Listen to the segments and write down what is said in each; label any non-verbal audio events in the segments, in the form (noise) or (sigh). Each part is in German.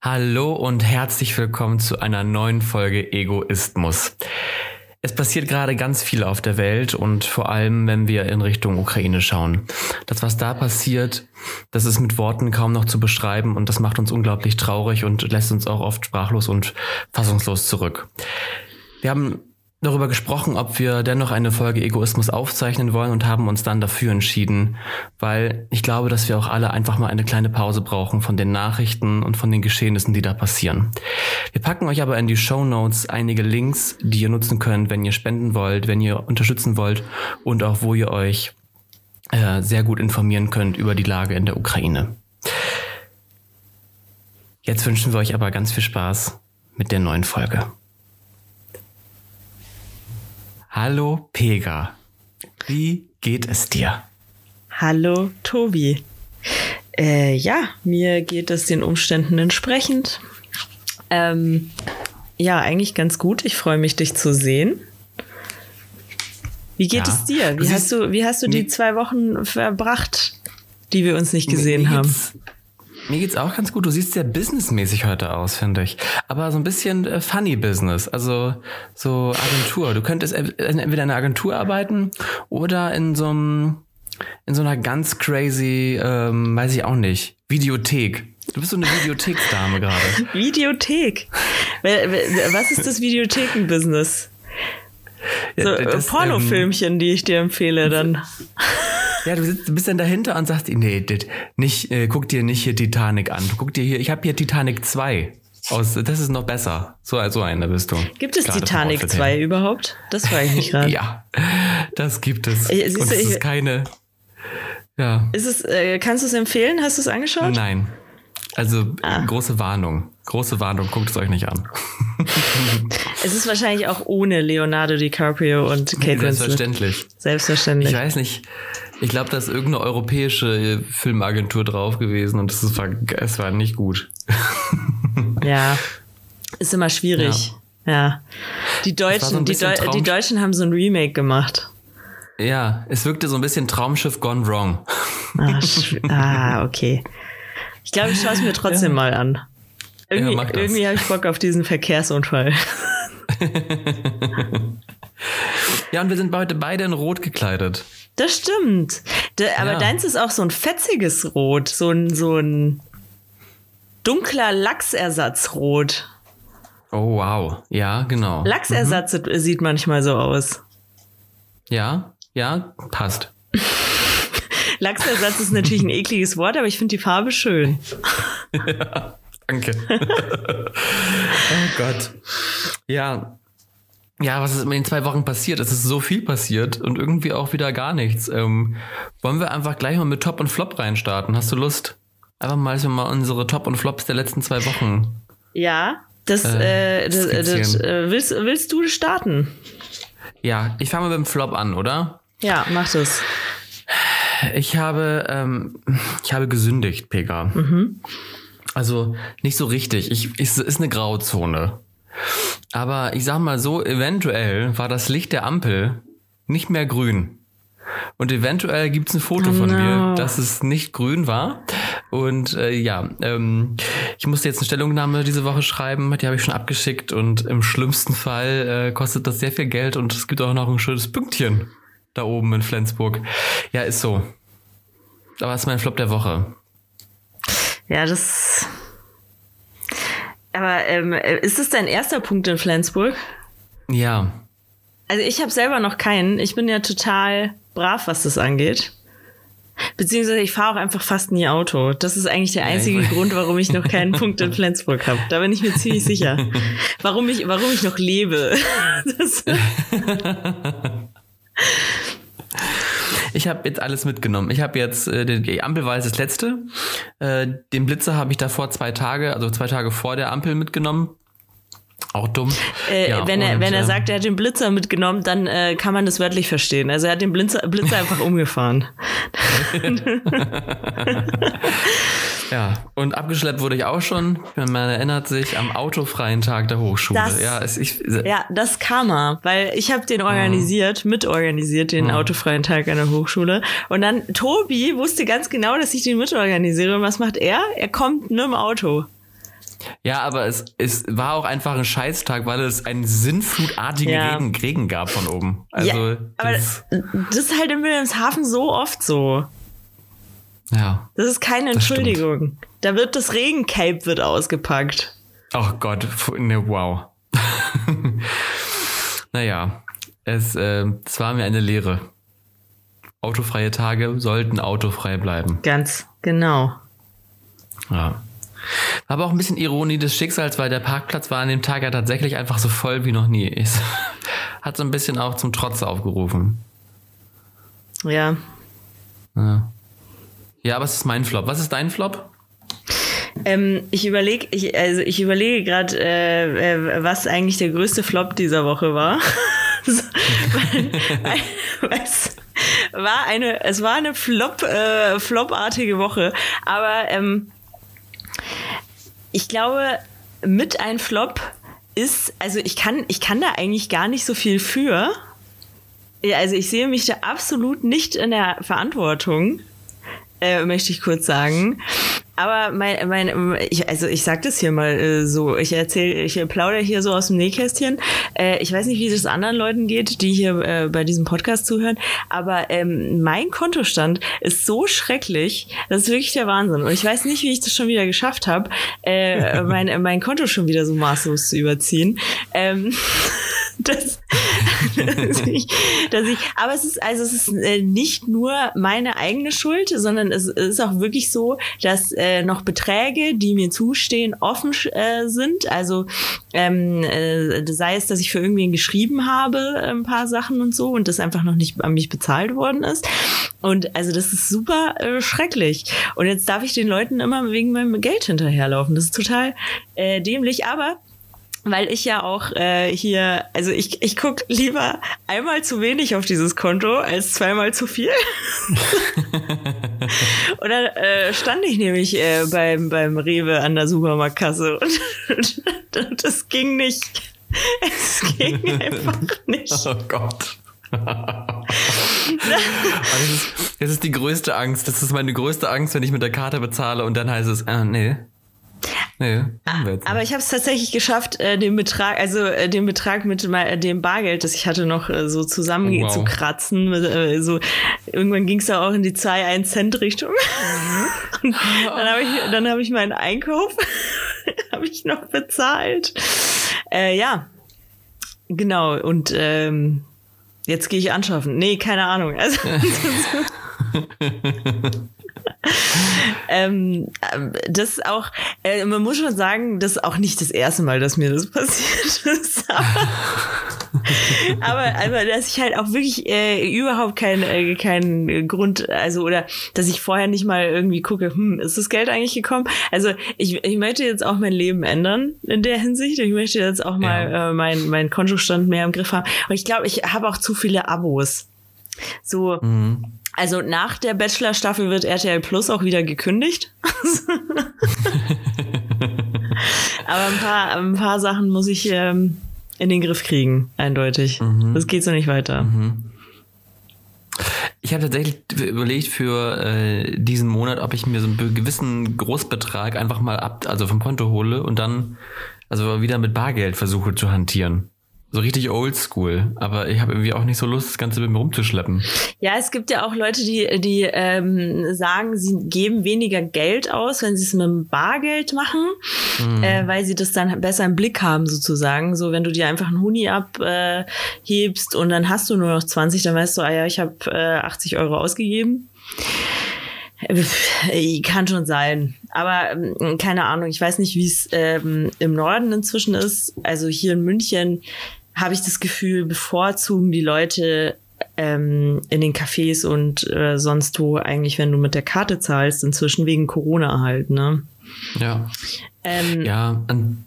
Hallo und herzlich willkommen zu einer neuen Folge Egoismus. Es passiert gerade ganz viel auf der Welt und vor allem, wenn wir in Richtung Ukraine schauen. Das, was da passiert, das ist mit Worten kaum noch zu beschreiben und das macht uns unglaublich traurig und lässt uns auch oft sprachlos und fassungslos zurück. Wir haben darüber gesprochen, ob wir dennoch eine Folge Egoismus aufzeichnen wollen und haben uns dann dafür entschieden, weil ich glaube, dass wir auch alle einfach mal eine kleine Pause brauchen von den Nachrichten und von den Geschehnissen, die da passieren. Wir packen euch aber in die Show Notes einige Links, die ihr nutzen könnt, wenn ihr spenden wollt, wenn ihr unterstützen wollt und auch wo ihr euch äh, sehr gut informieren könnt über die Lage in der Ukraine. Jetzt wünschen wir euch aber ganz viel Spaß mit der neuen Folge. Hallo Pega, wie geht es dir? Hallo Tobi. Äh, ja, mir geht es den Umständen entsprechend. Ähm, ja, eigentlich ganz gut. Ich freue mich, dich zu sehen. Wie geht ja. es dir? Wie hast du, wie hast du die zwei Wochen verbracht, die wir uns nicht gesehen haben? Mir geht's auch ganz gut. Du siehst sehr businessmäßig heute aus, finde ich. Aber so ein bisschen äh, funny Business, also so Agentur. Du könntest entweder in einer Agentur arbeiten oder in so einem in so einer ganz crazy, ähm, weiß ich auch nicht, Videothek. Du bist so eine Videotheksdame (laughs) gerade. Videothek. Was ist das Videotheken-Business? So ja, das, Pornofilmchen, ähm, die ich dir empfehle dann. (laughs) Ja, du, sitzt, du bist dann dahinter und sagst, nee, nicht, äh, guck dir nicht hier Titanic an. Guck dir hier, ich habe hier Titanic 2. Aus, das ist noch besser. So, so eine bist du. Gibt es Titanic 2 überhaupt? Das war ich nicht gerade. (laughs) ja, das gibt es. Ich, und es ist keine. Ja. Ist es, äh, kannst du es empfehlen? Hast du es angeschaut? Nein. Also ah. große Warnung. Große Warnung, guckt es euch nicht an. (laughs) es ist wahrscheinlich auch ohne Leonardo DiCaprio und Kate Winslet. Selbstverständlich. Selbstverständlich. Ich weiß nicht. Ich glaube, da ist irgendeine europäische Filmagentur drauf gewesen und es war, es war nicht gut. (laughs) ja, ist immer schwierig. Ja. ja. Die Deutschen, so die, Deu die Deutschen haben so ein Remake gemacht. Ja, es wirkte so ein bisschen Traumschiff gone wrong. Ach, (laughs) ah, okay. Ich glaube, ich schaue es mir trotzdem ja. mal an. Irgendwie, ja, irgendwie habe ich Bock auf diesen Verkehrsunfall. (laughs) ja, und wir sind heute beide in Rot gekleidet. Das stimmt. De, aber ja. deins ist auch so ein fetziges Rot, so ein, so ein dunkler Lachsersatzrot. Oh, wow. Ja, genau. Lachsersatz mhm. sieht manchmal so aus. Ja, ja, passt. Lachsersatz ist natürlich ein ekliges Wort, aber ich finde die Farbe schön. ja, (laughs) danke. (laughs) oh Gott. Ja, ja, was ist in den zwei Wochen passiert? Es ist so viel passiert und irgendwie auch wieder gar nichts. Ähm, wollen wir einfach gleich mal mit Top und Flop reinstarten? Hast du Lust? Einfach mal so mal unsere Top und Flops der letzten zwei Wochen. Ja, das, äh, äh das, äh, das äh, willst, willst du starten? Ja, ich fange mal mit dem Flop an, oder? Ja, mach das. Ich habe, ähm, ich habe gesündigt, Pega. Mhm. Also nicht so richtig. Ich, es ist eine Grauzone. Aber ich sag mal so, eventuell war das Licht der Ampel nicht mehr grün. Und eventuell gibt's ein Foto von no. mir, dass es nicht grün war. Und äh, ja, ähm, ich musste jetzt eine Stellungnahme diese Woche schreiben, die habe ich schon abgeschickt und im schlimmsten Fall äh, kostet das sehr viel Geld und es gibt auch noch ein schönes Pünktchen da oben in Flensburg. Ja, ist so. Aber es ist mein Flop der Woche. Ja, das aber ähm, ist es dein erster Punkt in Flensburg? Ja. Also ich habe selber noch keinen. Ich bin ja total brav, was das angeht. Beziehungsweise ich fahre auch einfach fast nie Auto. Das ist eigentlich der einzige ja, Grund, warum ich noch keinen Punkt in Flensburg habe. Da bin ich mir ziemlich sicher. Warum ich, warum ich noch lebe. (laughs) (laughs) Ich habe jetzt alles mitgenommen. Ich habe jetzt, äh, die Ampel war jetzt das letzte. Äh, den Blitzer habe ich davor zwei Tage, also zwei Tage vor der Ampel mitgenommen. Auch dumm. Äh, ja, wenn er, wenn er ähm, sagt, er hat den Blitzer mitgenommen, dann äh, kann man das wörtlich verstehen. Also er hat den Blitzer, Blitzer (laughs) einfach umgefahren. (laughs) (laughs) ja, und abgeschleppt wurde ich auch schon, man erinnert sich, am autofreien Tag der Hochschule. Das, ja, es, ich, ja, das Karma, weil ich habe den organisiert, mhm. mitorganisiert, den mhm. autofreien Tag an der Hochschule. Und dann Tobi wusste ganz genau, dass ich den mitorganisiere. Und was macht er? Er kommt nur im Auto. Ja, aber es, es war auch einfach ein Scheißtag, weil es einen sinnflutartigen Ja. Regen, Regen gab von oben. Also, ja, aber das, das ist halt in Wilhelmshaven so oft so. Ja. Das ist keine. Entschuldigung. Da wird das Regencape wird ausgepackt. Oh Gott, ne, wow. (laughs) naja, es, äh, es war mir eine Lehre. Autofreie Tage sollten autofrei bleiben. Ganz genau. Ja. Aber auch ein bisschen Ironie des Schicksals, weil der Parkplatz war an dem Tag ja tatsächlich einfach so voll wie noch nie. Es (laughs) hat so ein bisschen auch zum Trotz aufgerufen. Ja. Ja. Ja, es ist mein Flop. Was ist dein Flop? Ähm, ich überlege, ich, also ich überlege gerade, äh, äh, was eigentlich der größte Flop dieser Woche war. (laughs) So, weil, es war eine, es war eine Flop, äh, Flopartige Woche, aber ähm, ich glaube, mit ein Flop ist, also ich kann, ich kann da eigentlich gar nicht so viel für. Also ich sehe mich da absolut nicht in der Verantwortung, äh, möchte ich kurz sagen. Aber mein, mein, ich, also ich sag das hier mal äh, so, ich erzähle, ich plaudere hier so aus dem Nähkästchen. Äh, ich weiß nicht, wie das anderen Leuten geht, die hier äh, bei diesem Podcast zuhören, aber ähm, mein Kontostand ist so schrecklich, das ist wirklich der Wahnsinn. Und ich weiß nicht, wie ich das schon wieder geschafft habe, äh, mein, mein Konto schon wieder so maßlos zu überziehen. Ähm, (laughs) (laughs) dass, dass, ich, dass ich, aber es ist also es ist äh, nicht nur meine eigene Schuld, sondern es ist auch wirklich so, dass äh, noch Beträge, die mir zustehen, offen äh, sind. Also ähm, äh, sei es, dass ich für irgendwen geschrieben habe, ein paar Sachen und so und das einfach noch nicht an mich bezahlt worden ist. Und also das ist super äh, schrecklich. Und jetzt darf ich den Leuten immer wegen meinem Geld hinterherlaufen. Das ist total äh, dämlich, aber weil ich ja auch äh, hier, also ich, ich guck lieber einmal zu wenig auf dieses Konto als zweimal zu viel. (laughs) und dann äh, stand ich nämlich äh, beim, beim Rewe an der Supermarktkasse und, (laughs) und das ging nicht. Es ging einfach nicht. Oh Gott. (laughs) Das, ist, das ist die größte Angst. Das ist meine größte Angst, wenn ich mit der Karte bezahle und dann heißt es, äh, nee. Nee, nicht. Aber ich habe es tatsächlich geschafft, äh, den Betrag, also äh, den Betrag mit äh, dem Bargeld, das ich hatte, noch äh, so zusammen Oh, wow. zu kratzen. Äh, so irgendwann ging es da auch in die 2 1 Cent Richtung. Und (laughs) dann habe ich, dann habe ich meinen Einkauf (laughs) habe ich noch bezahlt. Äh, ja, genau. Und ähm, jetzt gehe ich anschaffen. Nee, keine Ahnung. Also, (laughs) (laughs) ähm, das ist auch, äh, man muss schon sagen, das ist auch nicht das erste Mal, dass mir das passiert (laughs) ist. Aber, aber, aber dass ich halt auch wirklich äh, überhaupt keinen äh, keinen Grund, also oder dass ich vorher nicht mal irgendwie gucke, hm, ist das Geld eigentlich gekommen? Also ich, ich möchte jetzt auch mein Leben ändern in der Hinsicht. Ich möchte jetzt auch mal Ja. äh, mein, mein Kontostand mehr im Griff haben. Und ich glaube, ich habe auch zu viele Abos. So, Mhm. Also nach der Bachelor-Staffel wird RTL Plus auch wieder gekündigt. (laughs) Aber ein paar, ein paar Sachen muss ich ähm, in den Griff kriegen, eindeutig. Das geht so nicht weiter. Ich habe tatsächlich überlegt für äh, diesen Monat, ob ich mir so einen gewissen Großbetrag einfach mal ab, also vom Konto hole und dann also wieder mit Bargeld versuche zu hantieren. So richtig oldschool. Aber ich habe irgendwie auch nicht so Lust, das Ganze mit mir rumzuschleppen. Ja, es gibt ja auch Leute, die, die ähm, sagen, sie geben weniger Geld aus, wenn sie es mit dem Bargeld machen, äh, weil sie das dann besser im Blick haben, sozusagen. So, wenn du dir einfach einen Huni abhebst äh, und dann hast du nur noch 20, dann weißt du, ah ja, ich habe äh, 80 Euro ausgegeben. Äh, Kann schon sein. Aber ähm, keine Ahnung, ich weiß nicht, wie es ähm, im Norden inzwischen ist. Also hier in München habe ich das Gefühl, bevorzugen die Leute ähm, in den Cafés und äh, sonst wo eigentlich, wenn du mit der Karte zahlst, inzwischen wegen Corona halt, ne? Ja. Ähm, Ja, an,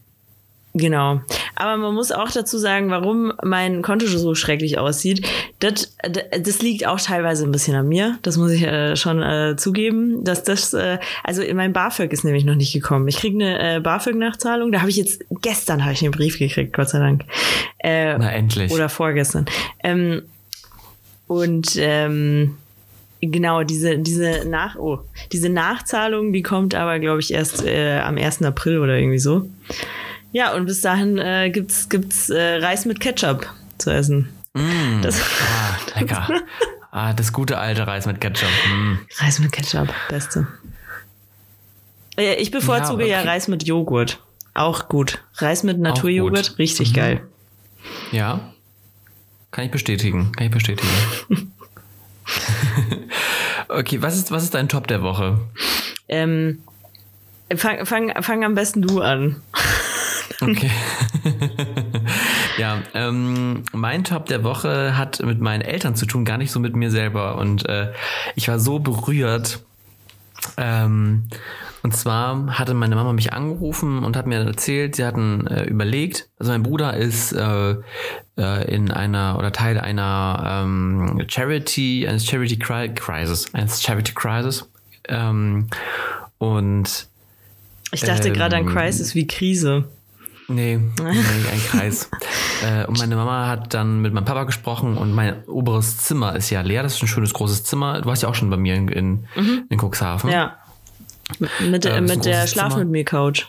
Genau. Aber man muss auch dazu sagen, warum mein Konto so schrecklich aussieht. Das, das liegt auch teilweise ein bisschen an mir. Das muss ich äh, schon äh, zugeben. Dass das, äh, also mein BAföG ist nämlich noch nicht gekommen. Ich kriege eine äh, BAföG-Nachzahlung. Da habe ich jetzt gestern habe ich einen Brief gekriegt, Gott sei Dank. Äh, na endlich. oder vorgestern. Ähm, und ähm, Genau, diese, diese Nach, oh, diese Nachzahlung, die kommt aber, glaube ich, erst äh, am 1. April oder irgendwie so. Ja, und bis dahin äh, gibt's, gibt's äh, Reis mit Ketchup zu essen. Mm. Das, ah, lecker. (laughs) ah, das gute alte Reis mit Ketchup. Mm. Reis mit Ketchup, beste. Äh, ich bevorzuge ja, okay. ja Reis mit Joghurt. Auch gut. Reis mit Naturjoghurt, richtig mhm. geil. Ja. Kann ich bestätigen. Kann ich bestätigen. (laughs) okay, was ist, was ist dein Top der Woche? Ähm, fang, fang, fang am besten du an. Okay. (laughs) ja, ähm, mein Top der Woche hat mit meinen Eltern zu tun, gar nicht so mit mir selber. Und äh, ich war so berührt. Ähm, und zwar hatte meine Mama mich angerufen und hat mir erzählt, sie hatten äh, überlegt, also mein Bruder ist äh, äh, in einer oder Teil einer ähm, Charity, eines Charity Crisis, eines Charity Crisis. Ähm, und ich dachte ähm, gerade an Crisis wie Krise. Nee, (laughs) nee ein Kreis. äh, und meine Mama hat dann mit meinem Papa gesprochen und mein oberes Zimmer ist ja leer. Das ist ein schönes großes Zimmer. Du warst ja auch schon bei mir in, in, mhm. in Cuxhaven. Ja. Mit, äh, mit der Schlaf Zimmer. mit mir Couch.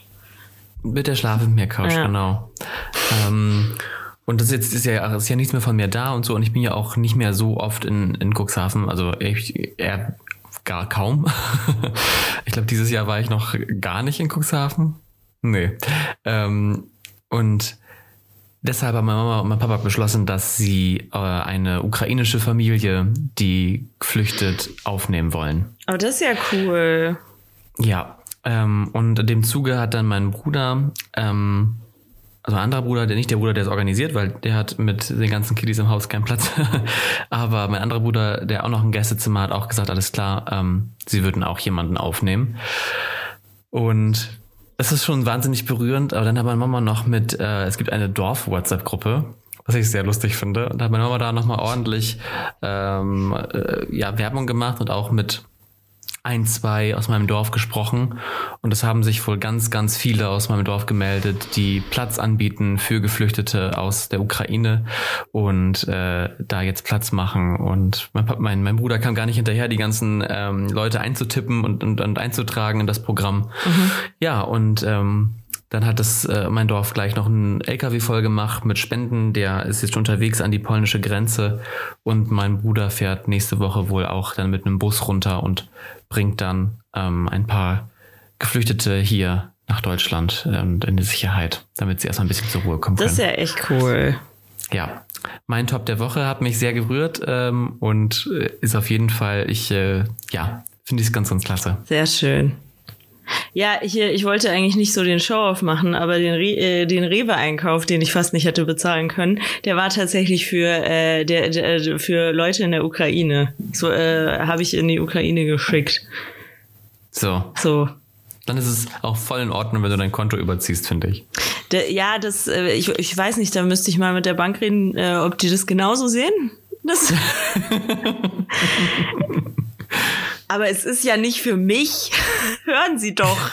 Mit der Schlaf mit mir Couch, ja. genau. Ähm, und das jetzt ist ja, ist ja nichts mehr von mir da und so. Und ich bin ja auch nicht mehr so oft in, in Cuxhaven. Also ich, eher gar kaum. (laughs) ich glaube, dieses Jahr war ich noch gar nicht in Cuxhaven. Nee. Ähm, und deshalb haben meine Mama und mein Papa beschlossen, dass sie äh, eine ukrainische Familie, die flüchtet, aufnehmen wollen. Aber das ist ja cool. Ja. Ähm, und in dem Zuge hat dann mein Bruder, ähm, also ein anderer Bruder, der nicht der Bruder, der es organisiert, weil der hat mit den ganzen Kiddies im Haus keinen Platz. (laughs) Aber mein anderer Bruder, der auch noch ein Gästezimmer hat, auch gesagt, alles klar, ähm, sie würden auch jemanden aufnehmen. Und es ist schon wahnsinnig berührend, aber dann hat meine Mama noch mit, äh, es gibt eine Dorf-WhatsApp-Gruppe, was ich sehr lustig finde. Und da hat meine Mama da nochmal ordentlich ähm, äh, ja, Werbung gemacht und auch mit ein, zwei aus meinem Dorf gesprochen und es haben sich wohl ganz, ganz viele aus meinem Dorf gemeldet, die Platz anbieten für Geflüchtete aus der Ukraine und äh, da jetzt Platz machen. Und mein, mein, mein Bruder kam gar nicht hinterher, die ganzen ähm, Leute einzutippen und, und, und einzutragen in das Programm. Mhm. Ja, und ähm, dann hat das äh, mein Dorf gleich noch einen LKW voll gemacht mit Spenden. Der ist jetzt unterwegs an die polnische Grenze und mein Bruder fährt nächste Woche wohl auch dann mit einem Bus runter und bringt dann ähm, ein paar Geflüchtete hier nach Deutschland und in die Sicherheit, damit sie erstmal ein bisschen zur Ruhe kommen können. Das ist ja echt cool. Ja, mein Top der Woche hat mich sehr gerührt ähm, und äh, ist auf jeden Fall, ich, äh, ja, finde ich es ganz, ganz klasse. Sehr schön. Ja, hier, ich wollte eigentlich nicht so den Show-Off machen, aber den, Re äh, den Rewe-Einkauf, den ich fast nicht hätte bezahlen können, der war tatsächlich für, äh, der, der, für Leute in der Ukraine. So äh, habe ich in die Ukraine geschickt. So. So. Dann ist es auch voll in Ordnung, wenn du dein Konto überziehst, finde ich. Der, ja, das, äh, ich, ich weiß nicht, da müsste ich mal mit der Bank reden, äh, ob die das genauso sehen. Das (laughs) (laughs) aber es ist ja nicht für mich. (laughs) Hören Sie doch.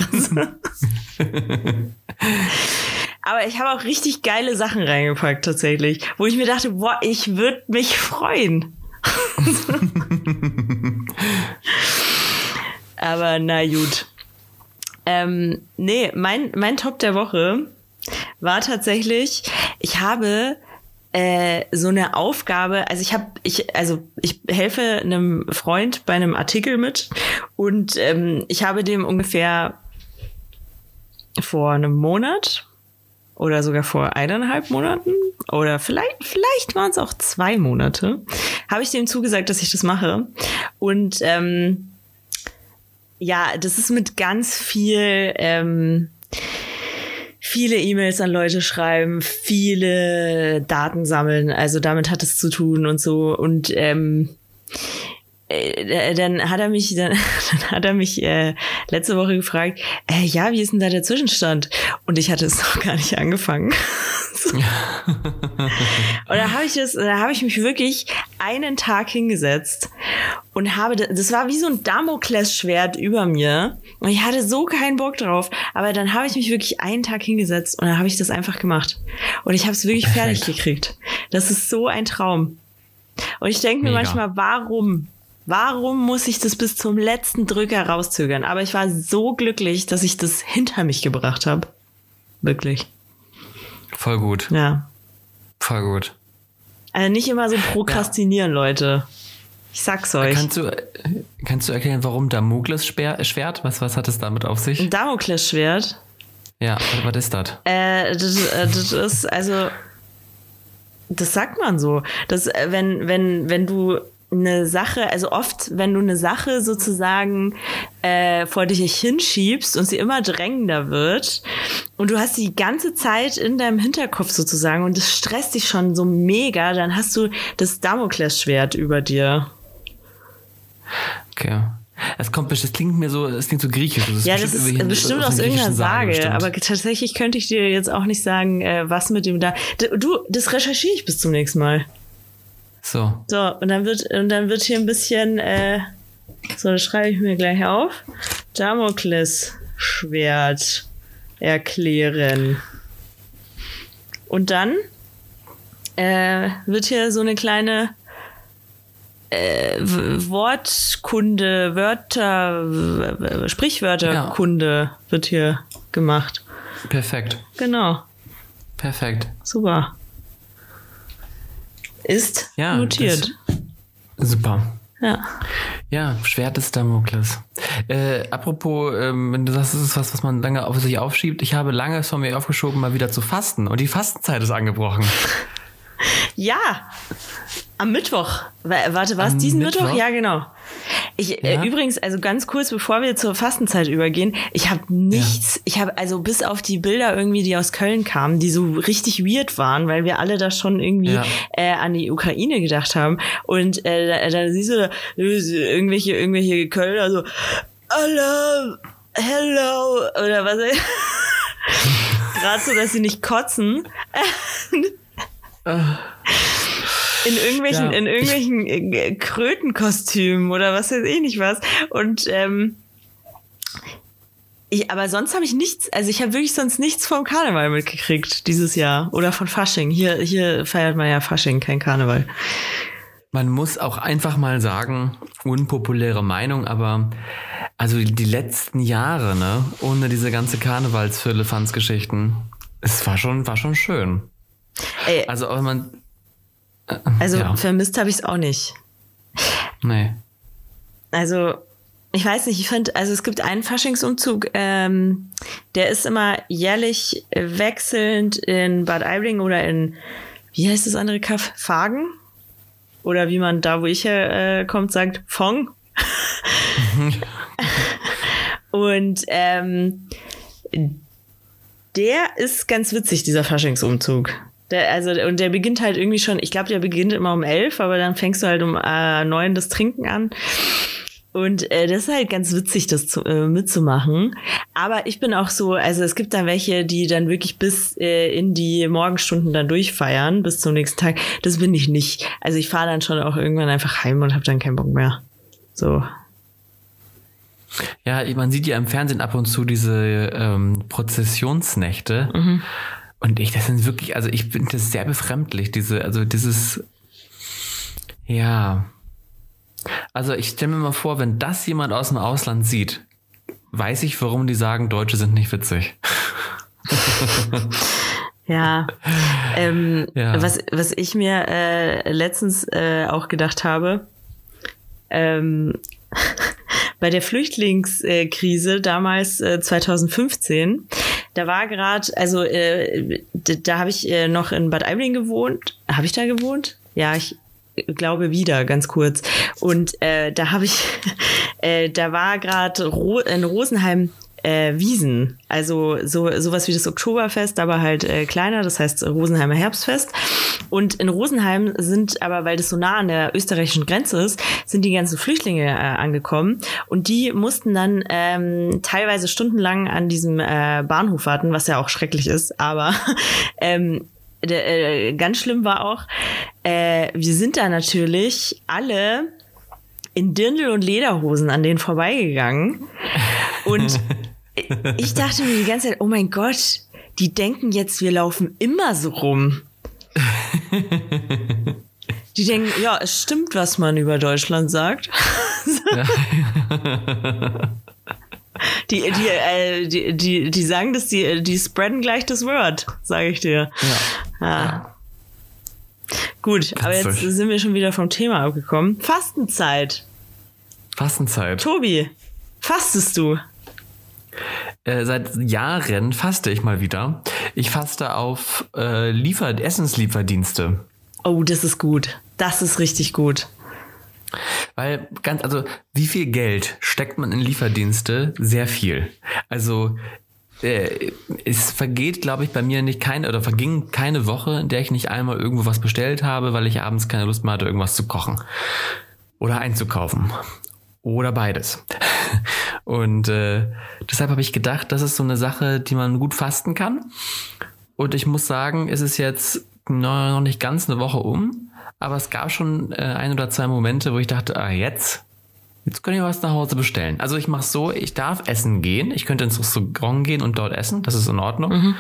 aber ich habe auch richtig geile Sachen reingepackt tatsächlich, wo ich mir dachte, boah, ich würde mich freuen. (laughs) aber na gut. Ähm, nee, mein, mein Top der Woche war tatsächlich, ich habe äh, so eine Aufgabe, also ich habe, ich, also ich helfe einem Freund bei einem Artikel mit und ähm, ich habe dem ungefähr vor einem Monat oder sogar vor eineinhalb Monaten oder vielleicht, vielleicht waren es auch zwei Monate, habe ich dem zugesagt, dass ich das mache. Und ähm, ja, das ist mit ganz viel ähm, viele E-Mails an Leute schreiben, viele Daten sammeln. Also damit hat es zu tun und so. Und ähm, äh, dann hat er mich, dann, (laughs) dann hat er mich äh, letzte Woche gefragt, äh, ja, wie ist denn da der Zwischenstand? Und ich hatte es noch gar nicht angefangen. (laughs) und da habe ich das, da habe ich mich wirklich einen Tag hingesetzt und habe, das war wie so ein Damoklesschwert über mir und ich hatte so keinen Bock drauf, aber dann habe ich mich wirklich einen Tag hingesetzt und dann habe ich das einfach gemacht und ich habe es wirklich fertig gekriegt. Das ist so ein Traum. Und ich denke mir manchmal, warum Warum muss ich das bis zum letzten Drücker rauszögern? Aber ich war so glücklich, dass ich das hinter mich gebracht habe. Wirklich. Voll gut. Ja. Voll gut. Also nicht immer so prokrastinieren, ja. Leute. Ich sag's euch. Kannst du, kannst du erklären, warum Damokles-Schwert? Was, was hat es damit auf sich? Ein Damokles-Schwert? Ja, was ist das? Äh, das, äh, das ist, also, das sagt man so. dass äh, wenn, wenn, wenn du eine Sache, also oft, wenn du eine Sache sozusagen äh, vor dich hinschiebst und sie immer drängender wird und du hast die ganze Zeit in deinem Hinterkopf sozusagen und es stresst dich schon so mega, dann hast du das Damoklesschwert über dir. Okay. Es kommt, es klingt mir so, es klingt so griechisch. Das ja, das ist bestimmt aus, aus irgendeiner Sage, Sage aber tatsächlich könnte ich dir jetzt auch nicht sagen, äh, was mit dem da. Du, das recherchiere ich bis zum nächsten Mal. So. So, und dann wird, und dann wird hier ein bisschen, äh, so, das schreibe ich mir gleich auf. Damokles Schwert erklären. Und dann äh, wird hier so eine kleine äh, Wortkunde, Wörter, Sprichwörterkunde ja. wird hier gemacht. Perfekt. Genau. Perfekt. Super. Ist ja, notiert. super. Ja. Ja, Schwert des Damokles. Äh, apropos, ähm, wenn du sagst, das ist was, was man lange auf sich aufschiebt, ich habe lange es von mir aufgeschoben, mal wieder zu fasten. Und die Fastenzeit ist angebrochen. (laughs) Ja, am Mittwoch. Warte, war es diesen Mittwoch? Mittwoch? Ja, genau. Ich äh, ja? äh, übrigens, also ganz kurz, bevor wir zur Fastenzeit übergehen, ich habe nichts, ja. ich habe also bis auf die Bilder irgendwie, die aus Köln kamen, die so richtig weird waren, weil wir alle da schon irgendwie ja. äh, an die Ukraine gedacht haben. Und äh, da, da siehst du da, irgendwelche, irgendwelche Kölner so, Alarm, hello, oder was? Gerade (laughs) so, dass sie nicht kotzen. (laughs) in irgendwelchen, ja, in irgendwelchen äh, Krötenkostümen oder was weiß ich nicht was. Und ähm, ich, aber sonst habe ich nichts, also ich habe wirklich sonst nichts vom Karneval mitgekriegt dieses Jahr oder von Fasching. Hier, hier feiert man ja Fasching, kein Karneval. Man muss auch einfach mal sagen, unpopuläre Meinung, aber also die letzten Jahre, ne, ohne diese ganze Karnevalsfirlefanz-Geschichten, es war schon, war schon schön. Ey, also, wenn man also ja. vermisst habe ich es auch nicht. Nee. Also, ich weiß nicht, ich finde, also es gibt einen Faschingsumzug, ähm, der ist immer jährlich wechselnd in Bad Aibling oder in, wie heißt das andere Kaff? Fagen? Oder wie man da, wo ich herkommt, äh, sagt, Fong. (laughs) Und ähm, der ist ganz witzig, dieser Faschingsumzug. Der, also, und der beginnt halt irgendwie schon, ich glaube, der beginnt immer um elf, aber dann fängst du halt um äh, neun das Trinken an. Und äh, das ist halt ganz witzig, das zu, äh, mitzumachen. Aber ich bin auch so, also es gibt dann welche, die dann wirklich bis äh, in die Morgenstunden dann durchfeiern, bis zum nächsten Tag. Das bin ich nicht. Also ich fahre dann schon auch irgendwann einfach heim und habe dann keinen Bock mehr. So. Ja, man sieht ja im Fernsehen ab und zu diese ähm, Prozessionsnächte. Mhm. Und ich, das sind wirklich, also ich finde das sehr befremdlich, diese, also dieses, ja. Also ich stelle mir mal vor, wenn das jemand aus dem Ausland sieht, weiß ich, warum die sagen, Deutsche sind nicht witzig. (laughs) ja. Ähm, ja. Was, was ich mir äh, letztens äh, auch gedacht habe, ähm, (laughs) bei der Flüchtlingskrise damals äh, 2015 da war gerade, also äh, da habe ich äh, noch in Bad Aibling gewohnt. Habe ich da gewohnt? Ja, ich glaube wieder, ganz kurz. Und äh, da habe ich, (laughs) äh, da war gerade Ro in Rosenheim äh, Wiesen. Also so sowas wie das Oktoberfest, aber halt äh, kleiner, das heißt Rosenheimer Herbstfest. Und in Rosenheim sind aber, weil das so nah an der österreichischen Grenze ist, sind die ganzen Flüchtlinge äh, angekommen und die mussten dann ähm, teilweise stundenlang an diesem äh, Bahnhof warten, was ja auch schrecklich ist, aber (laughs) ähm, äh, ganz schlimm war auch, äh, wir sind da natürlich alle in Dirndl und Lederhosen an denen vorbeigegangen und (laughs) ich dachte mir die ganze Zeit, oh mein Gott, die denken jetzt, wir laufen immer so rum. Die denken, ja, es stimmt, was man über Deutschland sagt. (laughs) die, die, äh, die, die, die sagen das, die, die spreaden gleich das Word, sage ich dir. Ja. Ah. ja. Gut, aber jetzt sind wir schon wieder vom Thema abgekommen. Fastenzeit. Fastenzeit. Tobi, fastest du? Äh, seit Jahren faste ich mal wieder. Ich faste auf äh, Liefer Essenslieferdienste. Oh, das ist gut. Das ist richtig gut. Weil ganz, also wie viel Geld steckt man in Lieferdienste? Sehr viel. Also äh, es vergeht, glaube ich, bei mir nicht keine oder verging keine Woche, in der ich nicht einmal irgendwo was bestellt habe, weil ich abends keine Lust mehr hatte, irgendwas zu kochen oder einzukaufen oder beides. (laughs) Und äh, deshalb habe ich gedacht, das ist so eine Sache, die man gut fasten kann. Und ich muss sagen, es ist jetzt noch nicht ganz eine Woche um, aber es gab schon äh, ein oder zwei Momente, wo ich dachte, ah, jetzt, jetzt könnte ich was nach Hause bestellen. Also ich mache so, ich darf essen gehen, ich könnte ins Restaurant gehen und dort essen, das ist in Ordnung. Mhm.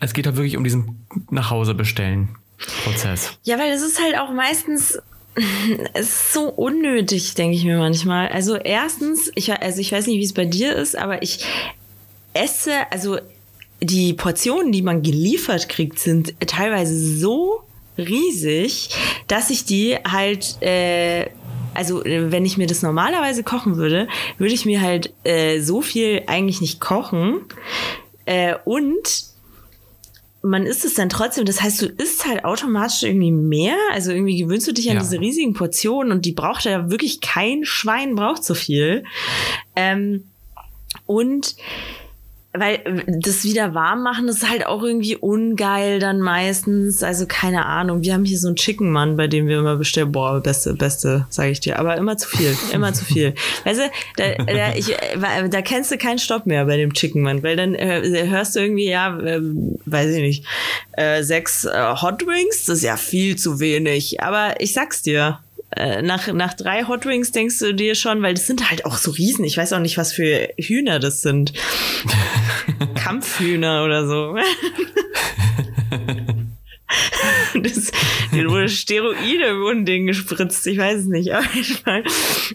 Es geht halt wirklich um diesen nach Hause bestellen Prozess. Ja, weil es ist halt auch meistens (laughs) es ist so unnötig, denke ich mir manchmal. Also erstens, ich, also ich weiß nicht, wie es bei dir ist, aber ich esse, also die Portionen, die man geliefert kriegt, sind teilweise so riesig, dass ich die halt, äh, also wenn ich mir das normalerweise kochen würde, würde ich mir halt äh, so viel eigentlich nicht kochen. Äh, und man isst es dann trotzdem. Das heißt, du isst halt automatisch irgendwie mehr. Also irgendwie gewöhnst du dich an ja. diese riesigen Portionen und die braucht ja wirklich kein Schwein braucht so viel. Ähm, und weil äh, das wieder warm machen, das ist halt auch irgendwie ungeil dann meistens. Also keine Ahnung. Wir haben hier so einen Chicken Mann, bei dem wir immer bestellen. Boah, beste, beste, sage ich dir. Aber immer zu viel, (laughs) immer zu viel. Weißt du, da, da, ich, äh, da kennst du keinen Stopp mehr bei dem Chicken Mann, weil dann äh, hörst du irgendwie, ja, äh, weiß ich nicht, äh, sechs äh, Hot Wings, das ist ja viel zu wenig. Aber ich sag's dir, nach, nach drei Hot Wings denkst du dir schon, weil das sind halt auch so Riesen. Ich weiß auch nicht, was für Hühner das sind. (laughs) Kampfhühner oder so. (laughs) das, dir wurde Steroide wurden denen gespritzt. Ich weiß es nicht. Auf jeden, Fall,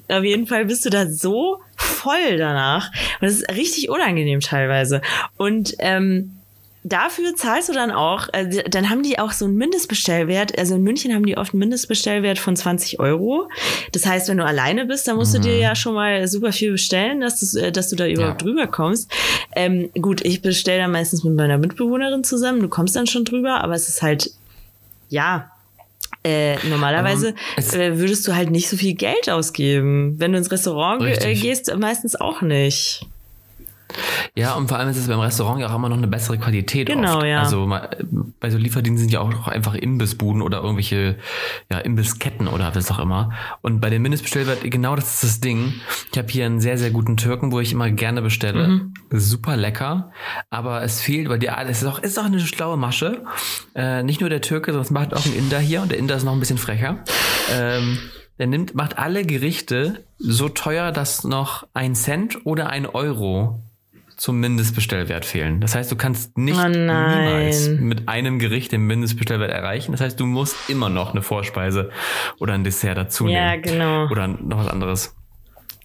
auf jeden Fall bist du da so voll danach. Und das ist richtig unangenehm teilweise. Und ähm, dafür zahlst du dann auch, äh, dann haben die auch so einen Mindestbestellwert. Also in München haben die oft einen Mindestbestellwert von 20 Euro. Das heißt, wenn du alleine bist, dann musst mhm. du dir mhm. ja schon mal super viel bestellen, dass, du, äh, dass du da überhaupt ja. drüber kommst. Ähm, gut, ich bestelle dann meistens mit meiner Mitbewohnerin zusammen. Du kommst dann schon drüber, aber es ist halt, ja, äh, normalerweise um, äh, würdest du halt nicht so viel Geld ausgeben. Wenn du ins Restaurant äh, gehst, meistens auch nicht. Ja, und vor allem ist es beim Restaurant ja auch immer noch eine bessere Qualität. Genau, oft. ja. Also bei so Lieferdiensten sind ja auch einfach Imbissbuden oder irgendwelche ja, Imbissketten oder was auch immer. Und bei den Mindestbestellwert, genau das ist das Ding. Ich habe hier einen sehr, sehr guten Türken, wo ich immer gerne bestelle. Mhm. Super lecker. Aber es fehlt, weil die, es ist auch, ist auch eine schlaue Masche. Äh, nicht nur der Türke, sondern es macht auch ein Inder hier und der Inder ist noch ein bisschen frecher. Ähm, der nimmt, macht alle Gerichte so teuer, dass noch ein Cent oder ein Euro zum Mindestbestellwert fehlen. Das heißt, du kannst nicht oh niemals mit einem Gericht den Mindestbestellwert erreichen. Das heißt, du musst immer noch eine Vorspeise oder ein Dessert dazu nehmen. Ja, genau. Oder noch was anderes.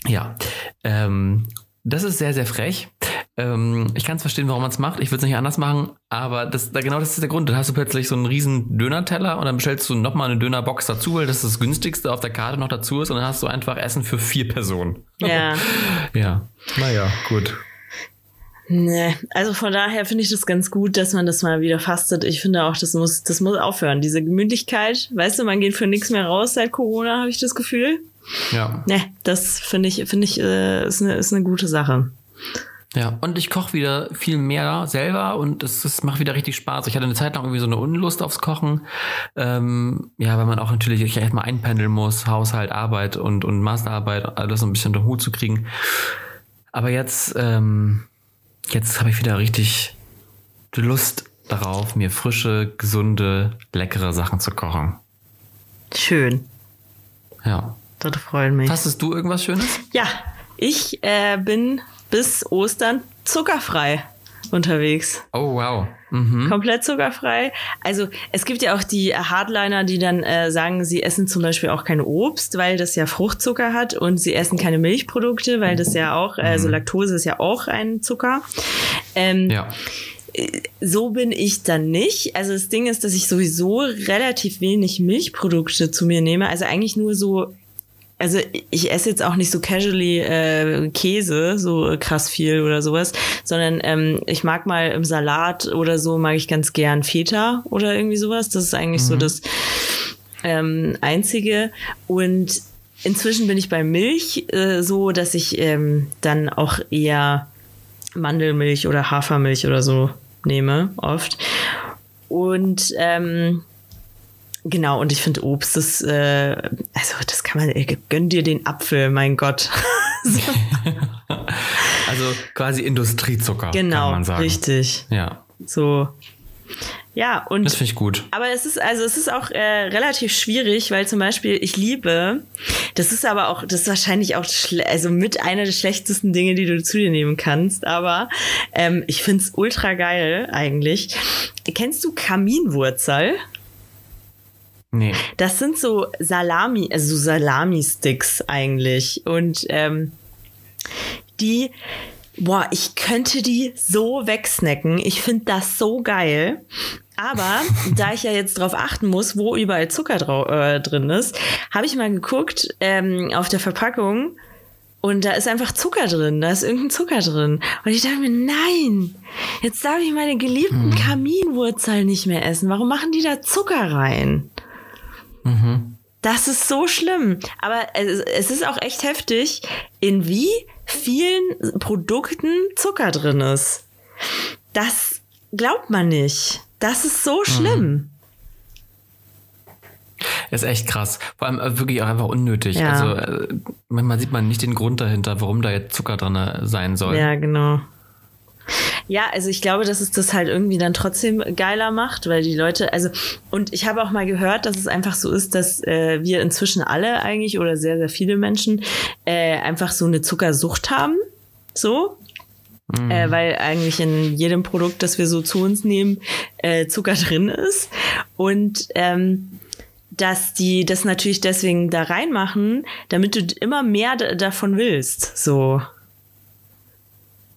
Ja, ähm, das ist sehr, sehr frech. Ähm, ich kann es verstehen, warum man es macht. Ich würde es nicht anders machen, aber das, da, genau das ist der Grund. Dann hast du plötzlich so einen riesen Dönerteller und dann bestellst du nochmal eine Dönerbox dazu, weil das das günstigste auf der Karte noch dazu ist und dann hast du einfach Essen für vier Personen. Ja. (laughs) ja. Naja, gut. Nee, also von daher finde ich das ganz gut, dass man das mal wieder fastet. Ich finde auch, das muss, das muss aufhören. Diese Gemütlichkeit, weißt du, man geht für nichts mehr raus seit Corona, habe ich das Gefühl. Ja. Nee, das finde ich, finde ich, äh, ist eine, ist eine gute Sache. Ja, und ich koche wieder viel mehr selber und es, es macht wieder richtig Spaß. Ich hatte eine Zeit lang irgendwie so eine Unlust aufs Kochen. Ähm, ja, weil man auch natürlich erstmal einpendeln muss, Haushalt, Arbeit und, und Masterarbeit, alles so ein bisschen unter Hut zu kriegen. Aber jetzt, ähm, jetzt habe ich wieder richtig Lust darauf, mir frische, gesunde, leckere Sachen zu kochen. Schön. Ja. Das freut mich. Fastest du irgendwas Schönes? Ja, ich äh, bin bis Ostern zuckerfrei. unterwegs. Oh, wow. Mhm. Komplett zuckerfrei. Also es gibt ja auch die Hardliner, die dann äh, sagen, sie essen zum Beispiel auch kein Obst, weil das ja Fruchtzucker hat und sie essen keine Milchprodukte, weil das ja auch, also Laktose ist ja auch ein Zucker. Ähm, Ja. so bin ich dann nicht. Also das Ding ist, dass ich sowieso relativ wenig Milchprodukte zu mir nehme. Also eigentlich nur so. Also ich esse jetzt auch nicht so casually äh, Käse, so krass viel oder sowas, sondern ähm, ich mag mal im Salat oder so, mag ich ganz gern Feta oder irgendwie sowas. Das ist eigentlich so das ähm, Einzige. Und inzwischen bin ich bei Milch äh, so, dass ich ähm, dann auch eher Mandelmilch oder Hafermilch oder so nehme, oft. Und ähm, genau, und ich finde Obst, das, äh, also das kann man, äh, gönn dir den Apfel, mein Gott. (laughs) Also quasi Industriezucker, kann genau, man sagen. richtig. Ja, So. Ja, und das finde ich gut. Aber es ist, also es ist auch äh, relativ schwierig, weil zum Beispiel ich liebe, das ist aber auch, das ist wahrscheinlich auch also mit einer der schlechtesten Dinge, die du zu dir nehmen kannst, aber ähm, ich find's ultra geil eigentlich. Kennst du Kaminwurzel? Nee. Das sind so Salami, also so Salami-Sticks eigentlich. Und ähm, die, boah, ich könnte die so wegsnacken. Ich finde das so geil. Aber (laughs) da ich ja jetzt drauf achten muss, wo überall Zucker äh, drin ist, habe ich mal geguckt ähm, auf der Verpackung und da ist einfach Zucker drin. Da ist irgendein Zucker drin. Und ich dachte mir, nein, jetzt darf ich meine geliebten Kaminwurzeln nicht mehr essen. Warum machen die da Zucker rein? Das ist so schlimm. Aber es, es ist auch echt heftig, in wie vielen Produkten Zucker drin ist. Das glaubt man nicht. Das ist so schlimm. Ist echt krass. Vor allem äh, wirklich auch einfach unnötig. Ja. Also äh, manchmal sieht man nicht den Grund dahinter, warum da jetzt Zucker drin sein soll. Ja, genau. Ja, also ich glaube, dass es das halt irgendwie dann trotzdem geiler macht, weil die Leute, also, und ich habe auch mal gehört, dass es einfach so ist, dass äh, wir inzwischen alle eigentlich oder sehr, sehr viele Menschen äh, einfach so eine Zuckersucht haben. So. Äh, weil eigentlich in jedem Produkt, das wir so zu uns nehmen, äh, Zucker drin ist. Und ähm, dass die das natürlich deswegen da reinmachen, damit du immer mehr davon willst. So.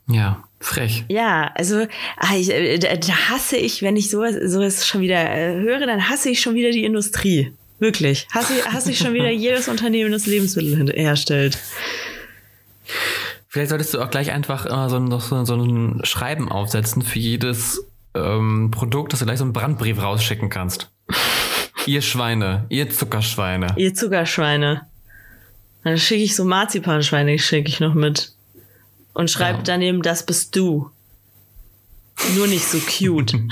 Ja, frech. Ja, also ah, ich, äh, da, hasse ich, wenn ich sowas, sowas schon wieder äh, höre, dann hasse ich schon wieder die Industrie. Wirklich. Hasse, ich- hasse ich schon wieder (laughs) jedes Unternehmen, das Lebensmittel herstellt. Vielleicht solltest du auch gleich einfach immer so, ein- so, so ein Schreiben aufsetzen für jedes ähm, Produkt, dass du gleich so einen Brandbrief rausschicken kannst. ihr Schweine, ihr Zuckerschweine. Ihr Zuckerschweine. Dann schicke ich so Marzipanschweine, schicke ich noch mit. Und schreibe Ja. daneben, das bist du. Nur nicht so cute. (laughs)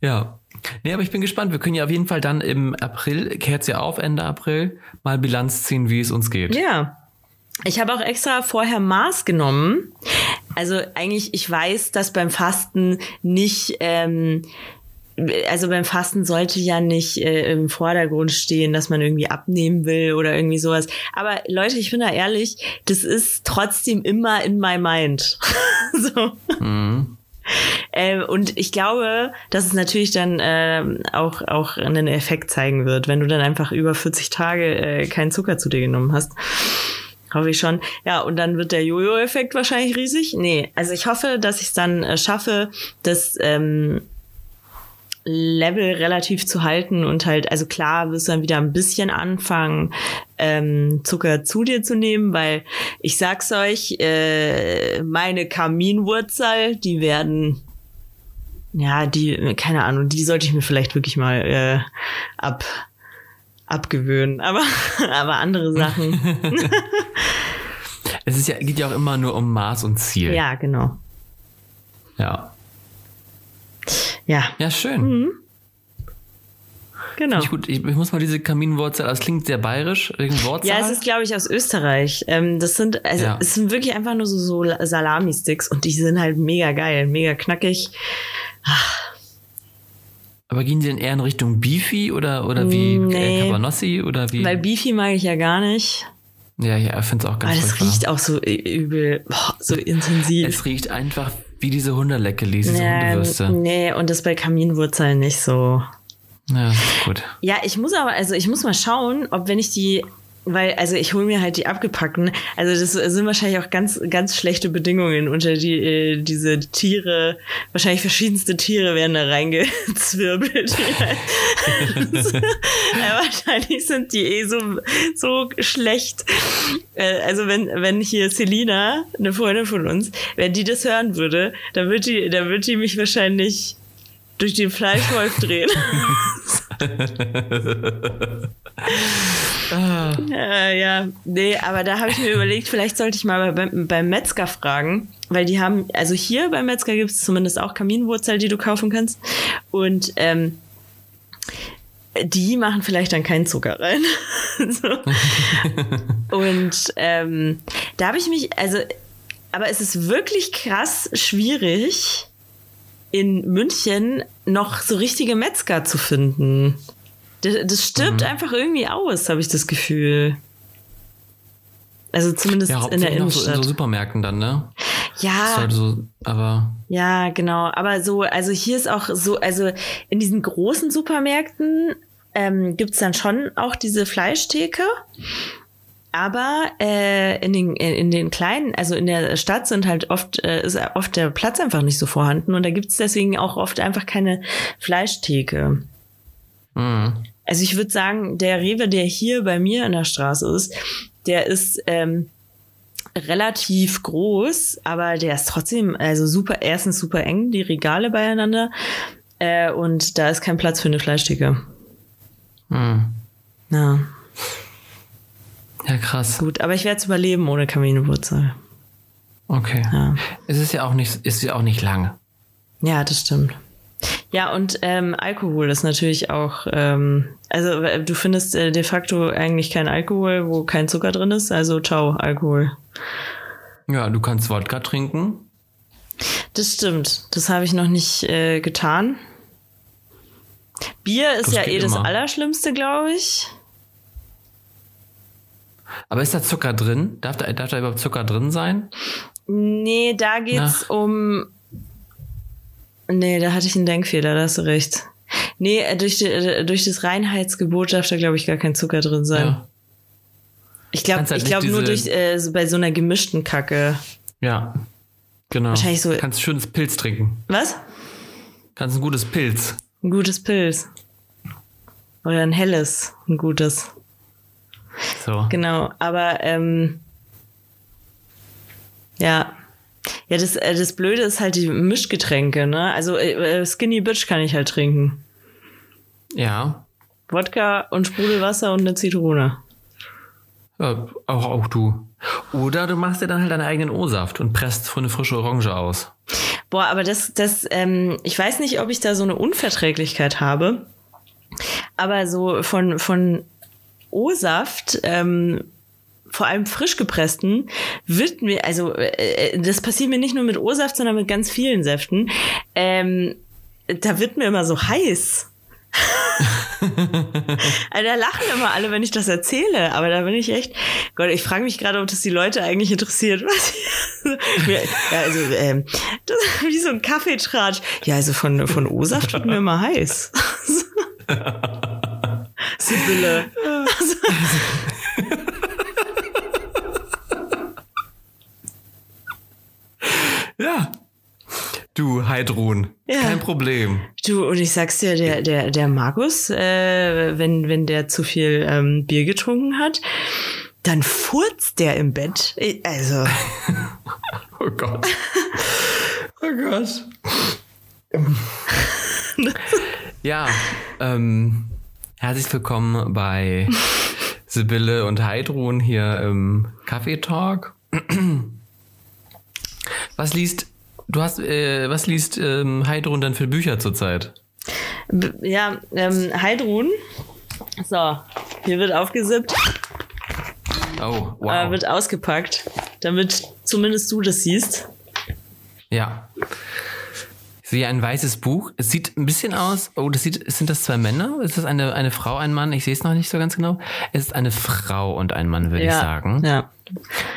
Ja. Nee, aber ich bin gespannt. Wir können ja auf jeden Fall dann im April, kehrt's ja auf, Ende April, mal Bilanz ziehen, wie es uns geht. Ja. Ich habe auch extra vorher Maß genommen. Also eigentlich, ich weiß, dass beim Fasten nicht, ähm, also beim Fasten sollte ja nicht äh, im Vordergrund stehen, dass man irgendwie abnehmen will oder irgendwie sowas. Aber Leute, ich bin da ehrlich, das ist trotzdem immer in my mind. (laughs) so. Ähm, und ich glaube, dass es natürlich dann ähm, auch, auch einen Effekt zeigen wird, wenn du dann einfach über 40 Tage äh, keinen Zucker zu dir genommen hast. Hoffe ich schon. Ja, und dann wird der Jojo-Effekt wahrscheinlich riesig. Nee, also ich hoffe, dass ich es dann äh, schaffe, das ähm, Level relativ zu halten und halt, also klar, wirst du dann wieder ein bisschen anfangen, ähm, Zucker zu dir zu nehmen, weil ich sag's euch, äh, meine Kaminwurzel, die werden, ja, die, keine Ahnung, die sollte ich mir vielleicht wirklich mal äh, ab abgewöhnen, aber (laughs) aber andere Sachen, (laughs) Es ist ja, geht ja auch immer nur um Maß und Ziel. ja, genau, Ja, ja, ja schön. Mhm. genau. Ich, gut, ich, ich muss mal diese Kaminwurzel, das klingt sehr bayerisch, irgendein Wortzahl. Ja, es ist, glaube ich, aus Österreich. Ähm, das sind, also, Ja. es sind wirklich einfach nur so, so Salami-Sticks und die sind halt mega geil, mega knackig. Aber gehen die denn eher in Richtung Beefy oder, oder wie Nee. äh, Cabanossi oder wie? Weil Beefy mag ich ja gar nicht. Ja, ja, ich finde es auch ganz Aber das furchtbar. riecht auch so übel, boah, so intensiv. Es riecht einfach wie diese Hunderleckelis, diese Ja, Hundewürste. nee, und das bei Kaminwurzeln nicht so. Ja, gut. Ja, ich muss aber, also ich muss mal schauen, ob wenn ich die, weil, also ich hole mir halt die abgepackten, also das sind wahrscheinlich auch ganz, ganz schlechte Bedingungen unter die, äh, diese Tiere, wahrscheinlich verschiedenste Tiere werden da reingezwirbelt. (laughs) (laughs) ja, wahrscheinlich sind die eh so, so schlecht. Äh, also wenn, wenn hier Selina, eine Freundin von uns, wenn die das hören würde, dann wird die, dann wird die mich wahrscheinlich durch den Fleischwolf drehen. (laughs) Äh, ja, nee, aber da habe ich mir überlegt, vielleicht sollte ich mal beim, beim Metzger fragen, weil die haben, also hier beim Metzger gibt es zumindest auch Kaminwurzel, die du kaufen kannst. Und ähm, die machen vielleicht dann keinen Zucker rein. (laughs) (laughs) Und ähm, da habe ich mich, also, aber es ist wirklich krass schwierig, in München noch so richtige Metzger zu finden. Das, das stirbt Mhm. einfach irgendwie aus, habe ich das Gefühl. Also zumindest Ja, in der hauptsächlich noch so in Innenstadt. so Supermärkten dann, ne? Ja, halt so, aber ja, genau. Aber so, also hier ist auch so, also in diesen großen Supermärkten ähm, gibt's dann schon auch diese Fleischtheke. Aber äh, in, den, in den kleinen, also in der Stadt sind halt oft, äh, ist oft der Platz einfach nicht so vorhanden und da gibt's deswegen auch oft einfach keine Fleischtheke. mh. Also ich würde sagen, der Rewe, der hier bei mir in der Straße ist, der ist ähm, relativ groß, aber der ist trotzdem also super, erstens super eng, die Regale beieinander äh, und da ist kein Platz für eine Fleischtheke. Mh. Na ja krass. gut, aber ich werde es überleben ohne Kaminwurzel. Okay. Ja. Es ist ja auch nicht, ist ja auch nicht lang. ja, das stimmt. Ja, und ähm, Alkohol ist natürlich auch, ähm, also äh, du findest äh, de facto eigentlich kein Alkohol, wo kein Zucker drin ist, also ciao, Alkohol. Ja, du kannst Wodka trinken. Das stimmt. Das habe ich noch nicht äh, getan. Bier ist Das ja geht eh das immer. Allerschlimmste, glaube ich. Aber ist da Zucker drin? Darf da, darf da überhaupt Zucker drin sein? Nee, da geht's um. Nee, da hatte ich einen Denkfehler, da hast du recht. Nee, äh, durch, die, äh, durch das Reinheitsgebot darf da, glaube ich, gar kein Zucker drin sein. Ja. Ich glaube halt ich glaub nur durch äh, so bei so einer gemischten Kacke. Ja. Genau. Wahrscheinlich so- Kannst schönes Pilz trinken. Was? Kannst ein gutes Pilz. Ein gutes Pilz. Oder ein helles, ein gutes. So. Genau, aber ähm, ja. Ja, das, äh, das Blöde ist halt die Mischgetränke, ne? Also äh, äh, Skinny Bitch kann ich halt trinken. Ja. Wodka und Sprudelwasser und eine Zitrone. ja. Auch, auch du. Oder du machst dir dann halt deinen eigenen O-Saft und presst von eine frische Orange aus. Boah, aber das, das, ähm, ich weiß nicht, ob ich da so eine Unverträglichkeit habe. Aber so von, von O-Saft, ähm, vor allem frisch gepressten, wird mir, also äh, das passiert mir nicht nur mit O-Saft, sondern mit ganz vielen Säften. Ähm, da wird mir immer so heiß. (laughs) also da lachen immer alle, wenn ich das erzähle, aber da bin ich echt. Gott, ich frage mich gerade, ob das die Leute eigentlich interessiert. (laughs) Was ja, also, ähm, das ist wie so ein Kaffeetratsch. Ja, also von, von O-Saft wird mir immer heiß. (laughs) Sibylle. Du, Heidrun. Ja. Kein Problem. Du, und ich sag's dir, der, der, der Markus, äh, wenn, wenn der zu viel ähm, Bier getrunken hat, dann furzt der im Bett. Also, (laughs) Oh Gott. Oh Gott. (laughs) ja, ähm, herzlich willkommen bei Sibylle und Heidrun hier im Kaffee Talk. (clears throat) Was liest, du hast, äh, was liest ähm, Heidrun denn für Bücher zurzeit? b- ja, ähm, Heidrun. So, hier wird aufgesippt, Oh, wow. äh, wird ausgepackt, damit zumindest du das siehst. Ja. Ich sehe ein weißes Buch. Es sieht ein bisschen aus. Oh, das sieht. Sind das zwei Männer? Ist das eine, eine Frau, ein Mann? Ich sehe es noch nicht so ganz genau. Es ist eine Frau und ein Mann, würde ja. ich sagen. Ja.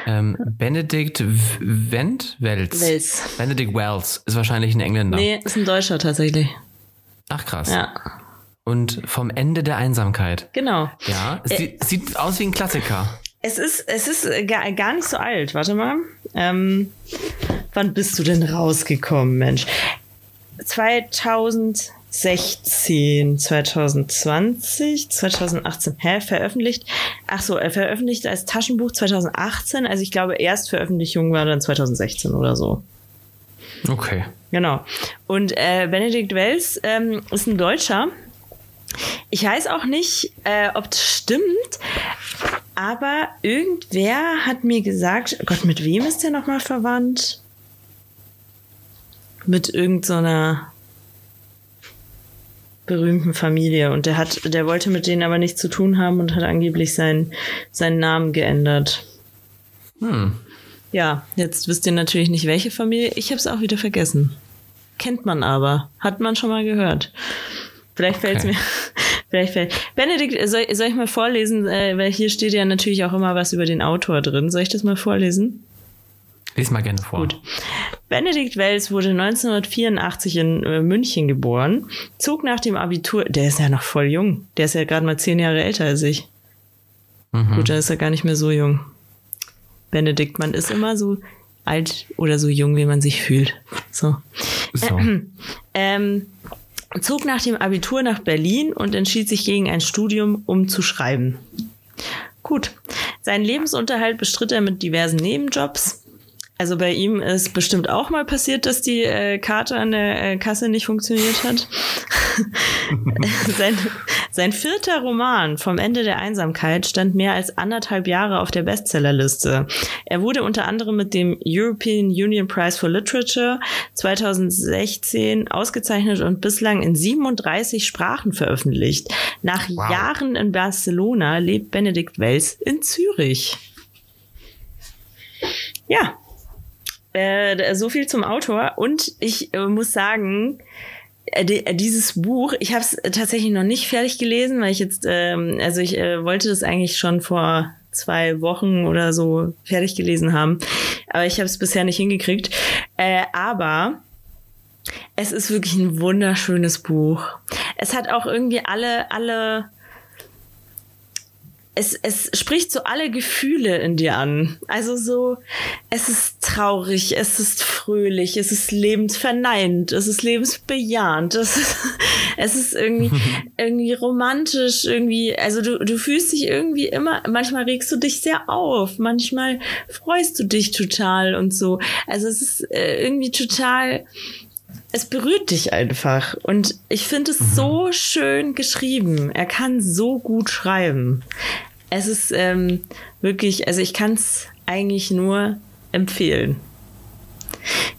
Ähm, Benedikt Wendt? Wells. Wells. Benedict Wells ist wahrscheinlich ein Engländer. Nee, ist ein Deutscher tatsächlich. Ach krass. Ja. Und vom Ende der Einsamkeit. Genau. Ja, es sieht, sieht aus wie ein Klassiker. Es ist, es ist gar, gar nicht so alt. Warte mal. Ähm, wann bist du denn rausgekommen, Mensch? 2016, 2020, 2018. Hä? Veröffentlicht? Ach so, er veröffentlicht als Taschenbuch 2018. Also ich glaube, Erstveröffentlichung war dann 2016 oder so. Okay. Genau. Und äh, Benedikt Wells ähm, ist ein Deutscher. Ich weiß auch nicht, äh, ob das stimmt, aber irgendwer hat mir gesagt, Gott, mit wem ist der nochmal verwandt? Mit irgendeiner so berühmten Familie. Und der hat, der wollte mit denen aber nichts zu tun haben und hat angeblich seinen, seinen Namen geändert. Hm. Ja, jetzt wisst ihr natürlich nicht, welche Familie. Ich habe es auch wieder vergessen. Kennt man aber. Hat man schon mal gehört. Vielleicht fällt es Okay. mir. (laughs) Vielleicht fällt. Benedikt, soll, soll ich mal vorlesen? Äh, weil hier steht ja natürlich auch immer was über den Autor drin. Soll ich das mal vorlesen? Lies mal gerne vor. Gut. Benedikt Wells wurde 1984 in äh, München geboren, zog nach dem Abitur, der ist ja noch voll jung, der ist ja gerade mal zehn Jahre älter als ich. Mhm. Gut, dann ist er gar nicht mehr so jung. Benedikt, man ist immer so alt oder so jung, wie man sich fühlt. So. So. Ähm, zog nach dem Abitur nach Berlin und entschied sich gegen ein Studium, um zu schreiben. Gut. Seinen Lebensunterhalt bestritt er mit diversen Nebenjobs. Also bei ihm ist bestimmt auch mal passiert, dass die äh, Karte an der äh, Kasse nicht funktioniert hat. (laughs) sein, sein vierter Roman vom Ende der Einsamkeit stand mehr als anderthalb Jahre auf der Bestsellerliste. Er wurde unter anderem mit dem European Union Prize for Literature 2016 ausgezeichnet und bislang in 37 Sprachen veröffentlicht. Nach Wow. Jahren in Barcelona lebt Benedikt Wells in Zürich. Ja, äh, so viel zum Autor. Und ich äh, muss sagen, äh, äh, dieses Buch, ich habe es tatsächlich noch nicht fertig gelesen, weil ich jetzt, ähm, also ich äh, wollte das eigentlich schon vor zwei Wochen oder so fertig gelesen haben, aber ich habe es bisher nicht hingekriegt. Äh, aber es ist wirklich ein wunderschönes Buch. Es hat auch irgendwie alle, alle es, es spricht so alle Gefühle in dir an. Also so, es ist traurig, es ist fröhlich, es ist lebensverneint, es ist lebensbejahend, es ist, (laughs) es ist irgendwie, (laughs) irgendwie romantisch, irgendwie, also du, du fühlst dich irgendwie immer, manchmal regst du dich sehr auf, manchmal freust du dich total und so. Also es ist äh, irgendwie total, es berührt dich einfach. Und ich finde es so schön geschrieben. Er kann so gut schreiben. Es ist ähm, wirklich, also ich kann es eigentlich nur empfehlen.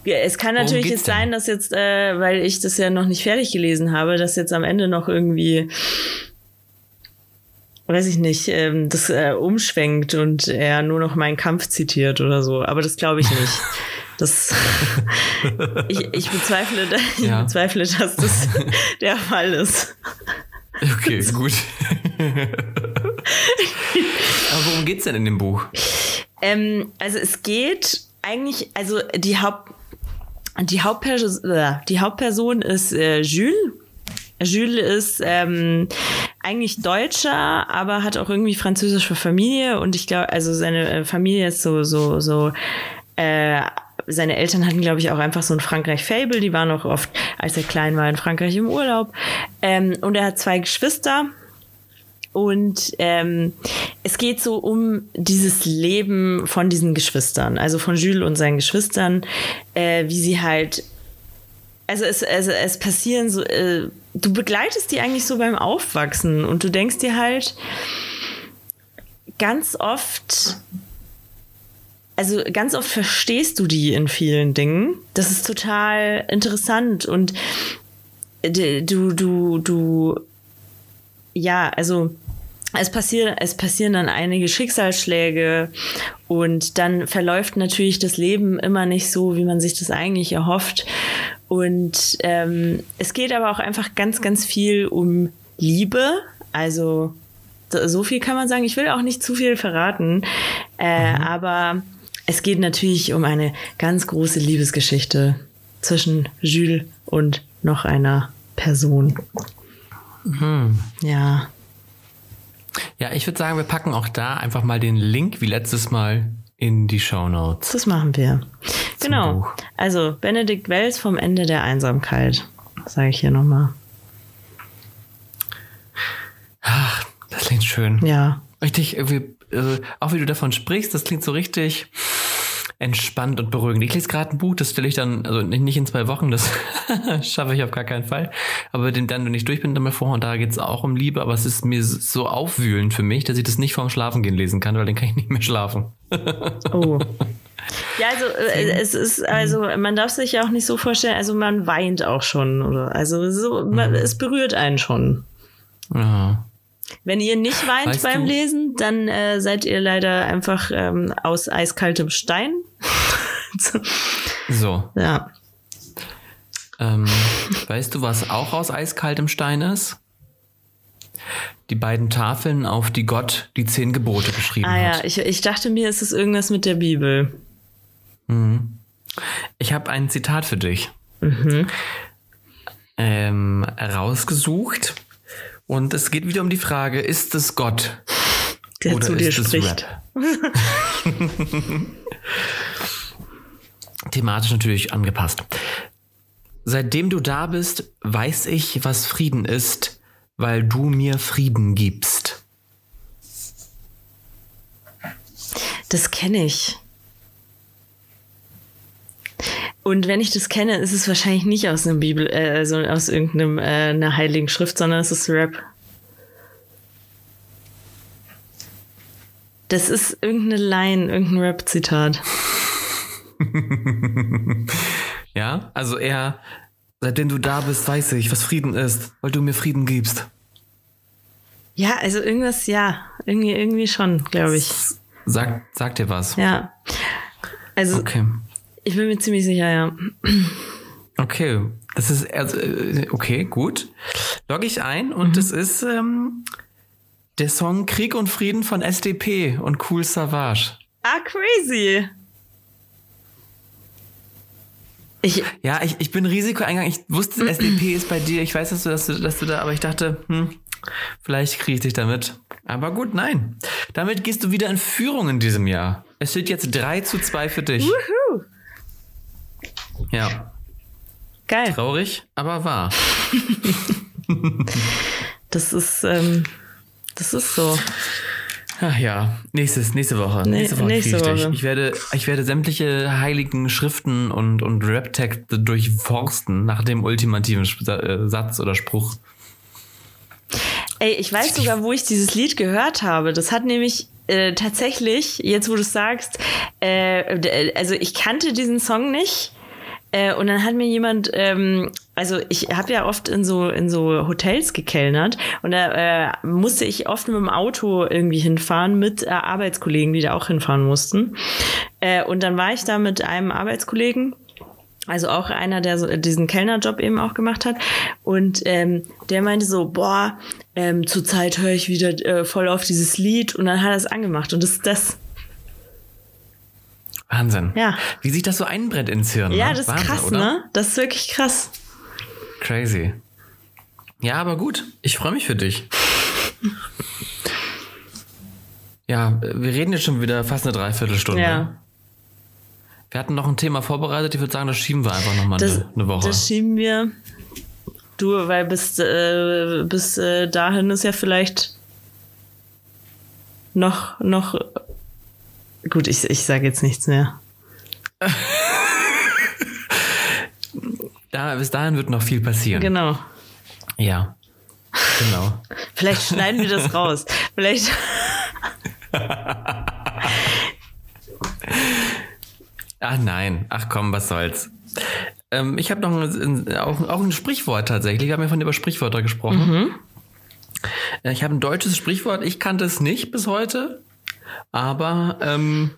Ja, Es kann natürlich jetzt denn? sein, dass jetzt, äh, weil ich das ja noch nicht fertig gelesen habe, dass jetzt am Ende noch irgendwie, weiß ich nicht, ähm, das äh, umschwenkt und er nur noch meinen Kampf zitiert oder so. Aber das glaube ich nicht. (laughs) Das, ich, ich bezweifle, (laughs) ich Ja. bezweifle, dass das (laughs) der Fall ist. Okay, gut. (laughs) Aber worum geht's denn in dem Buch? Ähm, also es geht eigentlich, also die Haupt, die Hauptperson, äh, die Hauptperson ist äh, Jules. Jules ist ähm, eigentlich Deutscher, aber hat auch irgendwie französische Familie und ich glaube, also seine äh, Familie ist so so so. Äh, seine Eltern hatten, glaube ich, auch einfach so ein Frankreich-Fable. Die waren auch oft, als er klein war, in Frankreich im Urlaub. Ähm, und er hat zwei Geschwister. Und ähm, es geht so um dieses Leben von diesen Geschwistern, also von Jules und seinen Geschwistern, äh, wie sie halt, also es, also es passieren so, äh, du begleitest die eigentlich so beim Aufwachsen und du denkst dir halt ganz oft, also ganz oft verstehst du die in vielen Dingen. Das ist total interessant und d- du, du, du, ja, also es passieren, es passieren dann einige Schicksalsschläge und dann verläuft natürlich das Leben immer nicht so, wie man sich das eigentlich erhofft. Und ähm, es geht aber auch einfach ganz, ganz viel um Liebe. Also so viel kann man sagen. Ich will auch nicht zu viel verraten. Äh, mhm. Aber es geht natürlich um eine ganz große Liebesgeschichte zwischen Jules und noch einer Person. Mhm. Ja. Ja, ich würde sagen, wir packen auch da einfach mal den Link wie letztes Mal in die Show Notes. Das machen wir. Genau. Buch. Also Benedikt Wells vom Ende der Einsamkeit, sage ich hier nochmal. Ach, das klingt schön. Ja. Richtig, irgendwie, also, auch wie du davon sprichst, das klingt so richtig entspannt und beruhigend. Ich lese gerade ein Buch, das stelle ich dann, also nicht in zwei Wochen, das (laughs) schaffe ich auf gar keinen Fall. Aber den dann, wenn ich durch bin, dann mal vor und da geht es auch um Liebe, aber es ist mir so aufwühlend für mich, dass ich das nicht vorm Schlafengehen lesen kann, weil dann kann ich nicht mehr schlafen. (laughs) oh. Ja, also äh, es ist also man darf sich ja auch nicht so vorstellen, also man weint auch schon oder also so man, mhm. es berührt einen schon. Ja. Wenn ihr nicht weint weißt beim du? Lesen, dann äh, seid ihr leider einfach ähm, aus eiskaltem Stein. (laughs) so. Ja. Ähm, weißt du, was auch aus eiskaltem Stein ist? Die beiden Tafeln, auf die Gott die zehn Gebote geschrieben ah, hat. Ah ja, ich, ich dachte mir, es ist irgendwas mit der Bibel. Mhm. Ich habe ein Zitat für dich. Mhm. Ähm, rausgesucht und es geht wieder um die Frage, ist es Gott? Der oder zu dir spricht. (laughs) Thematisch natürlich angepasst. Seitdem du da bist, weiß ich, was Frieden ist, weil du mir Frieden gibst. Das kenne ich. Und wenn ich das kenne, ist es wahrscheinlich nicht aus einer Bibel, äh, also aus irgendeiner äh, einer heiligen Schrift, sondern es ist Rap. Das ist irgendeine Line, irgendein Rap-Zitat. (laughs) ja, also er, seitdem du da bist, weiß ich, was Frieden ist, weil du mir Frieden gibst. Ja, also irgendwas, ja, irgendwie, irgendwie schon, glaube ich. Sag, sag dir was. Ja. Also, okay. Ich bin mir ziemlich sicher, ja. Okay, das ist also äh, okay, gut. Logge ich ein und mhm. es ist ähm, der Song Krieg und Frieden von SDP und Cool Savage. Ah, crazy. Ich, ja, ich, ich bin Risiko eingegangen. Ich wusste, (clears throat) SDP ist bei dir. Ich weiß, dass du, dass du, dass du da, aber ich dachte, hm, vielleicht kriege ich dich damit. Aber gut, nein. Damit gehst du wieder in Führung in diesem Jahr. Es steht jetzt 3 zu 2 für dich. Woohoo. Ja. Geil. Traurig, aber wahr. (laughs) das ist, ähm, das ist so. Ach ja, nächstes, nächste Woche. Nee, nächste Woche. Nächste ich, Woche. ich, werde, ich werde sämtliche heiligen Schriften und, und Rap-Texte durchforsten nach dem ultimativen äh, Satz oder Spruch. Ey, ich weiß sogar, wo ich dieses Lied gehört habe. Das hat nämlich äh, tatsächlich, jetzt wo du sagst, äh, also ich kannte diesen Song nicht. Äh, und dann hat mir jemand, ähm, also ich habe ja oft in so in so Hotels gekellnert und da äh, musste ich oft mit dem Auto irgendwie hinfahren mit äh, Arbeitskollegen, die da auch hinfahren mussten. Äh, und dann war ich da mit einem Arbeitskollegen also auch einer, der so diesen Kellnerjob eben auch gemacht hat. Und ähm, der meinte so, boah, ähm, zurzeit höre ich wieder äh, voll auf dieses Lied und dann hat er es angemacht. Und das ist das. Wahnsinn. Ja. Wie sich das so einbrennt ins Hirn. Ja, ne? das ist Wahnsinn, krass, oder? ne? Das ist wirklich krass. Crazy. Ja, aber gut. Ich freue mich für dich. (laughs) ja, wir reden jetzt schon wieder fast eine Dreiviertelstunde. Ja. Wir hatten noch ein Thema vorbereitet. Ich würde sagen, das schieben wir einfach nochmal eine, eine Woche. Das schieben wir. Du, weil bis, äh, bis äh, dahin ist ja vielleicht noch, noch Gut, ich, ich sage jetzt nichts mehr. da, bis dahin wird noch viel passieren. Genau. Ja. Genau. Vielleicht schneiden wir das (laughs) raus. Vielleicht. Ach nein. Ach komm, was soll's. Ähm, ich habe noch ein, auch, auch ein Sprichwort tatsächlich. Wir haben ja von über Sprichwörter gesprochen. Mhm. Äh, ich habe ein deutsches Sprichwort. Ich kannte es nicht bis heute. Aber ähm,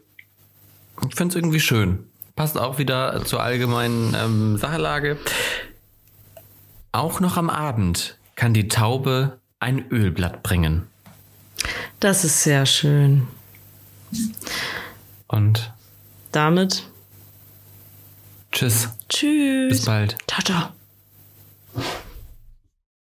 ich finde es irgendwie schön. passt auch wieder zur allgemeinen ähm, Sachlage. Auch noch am Abend kann die Taube ein Ölblatt bringen. Das ist sehr schön. Und damit tschüss. Tschüss. Bis bald. Ciao, ciao.